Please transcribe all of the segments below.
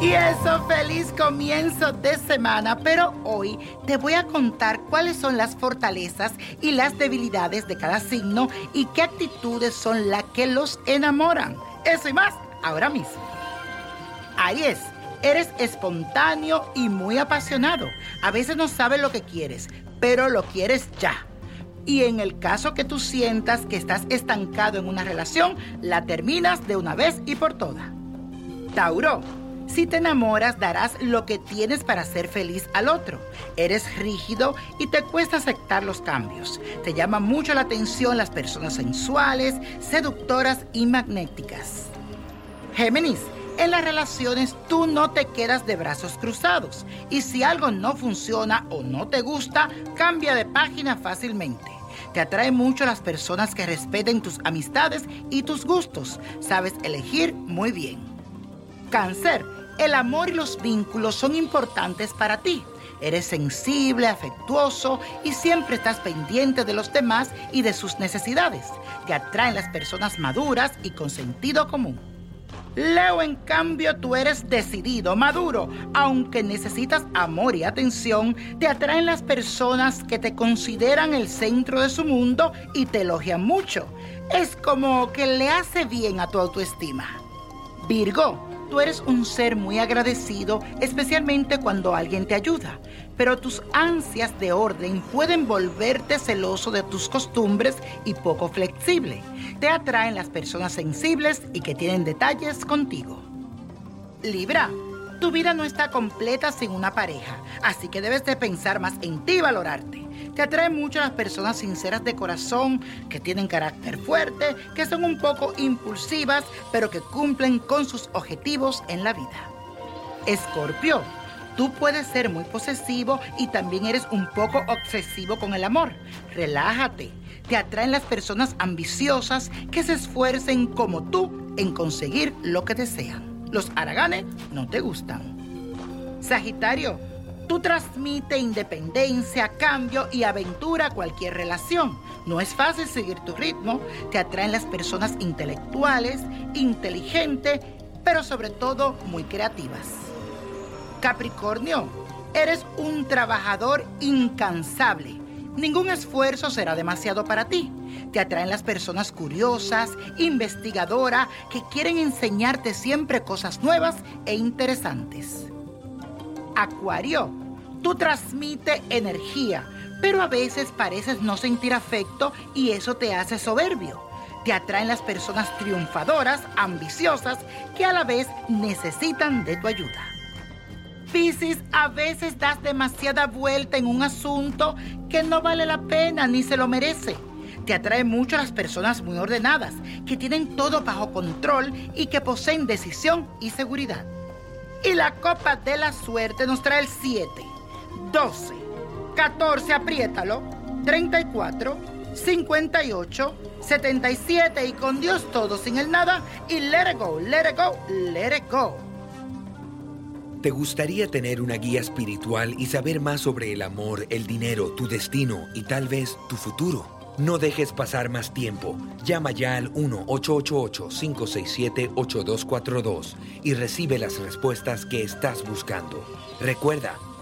Y eso, feliz comienzo de semana, pero hoy te voy a contar cuáles son las fortalezas y las debilidades de cada signo y qué actitudes son las que los enamoran. Eso y más, ahora mismo. Aries, eres espontáneo y muy apasionado. A veces no sabes lo que quieres, pero lo quieres ya. Y en el caso que tú sientas que estás estancado en una relación, la terminas de una vez y por todas. Tauro, si te enamoras, darás lo que tienes para ser feliz al otro. Eres rígido y te cuesta aceptar los cambios. Te llama mucho la atención las personas sensuales, seductoras y magnéticas. Géminis, en las relaciones tú no te quedas de brazos cruzados. Y si algo no funciona o no te gusta, cambia de página fácilmente. Te atrae mucho las personas que respeten tus amistades y tus gustos. Sabes elegir muy bien. Cáncer, el amor y los vínculos son importantes para ti. Eres sensible, afectuoso y siempre estás pendiente de los demás y de sus necesidades. Te atraen las personas maduras y con sentido común. Leo, en cambio, tú eres decidido, maduro. Aunque necesitas amor y atención, te atraen las personas que te consideran el centro de su mundo y te elogian mucho. Es como que le hace bien a tu autoestima. Virgo, Tú eres un ser muy agradecido, especialmente cuando alguien te ayuda, pero tus ansias de orden pueden volverte celoso de tus costumbres y poco flexible. Te atraen las personas sensibles y que tienen detalles contigo. Libra, tu vida no está completa sin una pareja, así que debes de pensar más en ti y valorarte. Te atraen mucho las personas sinceras de corazón, que tienen carácter fuerte, que son un poco impulsivas, pero que cumplen con sus objetivos en la vida. Escorpio, tú puedes ser muy posesivo y también eres un poco obsesivo con el amor. Relájate. Te atraen las personas ambiciosas que se esfuercen como tú en conseguir lo que desean. Los haraganes no te gustan. Sagitario, tú transmite independencia, cambio y aventura a cualquier relación. No es fácil seguir tu ritmo, te atraen las personas intelectuales, inteligentes, pero sobre todo muy creativas. Capricornio, eres un trabajador incansable. Ningún esfuerzo será demasiado para ti. Te atraen las personas curiosas, investigadoras, que quieren enseñarte siempre cosas nuevas e interesantes. Acuario, tú transmites energía, pero a veces pareces no sentir afecto y eso te hace soberbio. Te atraen las personas triunfadoras, ambiciosas, que a la vez necesitan de tu ayuda. Piscis, a veces das demasiada vuelta en un asunto que no vale la pena ni se lo merece. Te atraen mucho las personas muy ordenadas, que tienen todo bajo control y que poseen decisión y seguridad. Y la copa de la suerte nos trae el 7, 12, 14, apriétalo, 34, 58, 77 y con Dios todo sin el nada y let it go, let it go, let it go. ¿Te gustaría tener una guía espiritual y saber más sobre el amor, el dinero, tu destino y tal vez tu futuro? No dejes pasar más tiempo. Llama ya al 1-888-567-8242 y recibe las respuestas que estás buscando. Recuerda,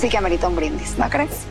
sí que amerita un brindis, ¿no crees?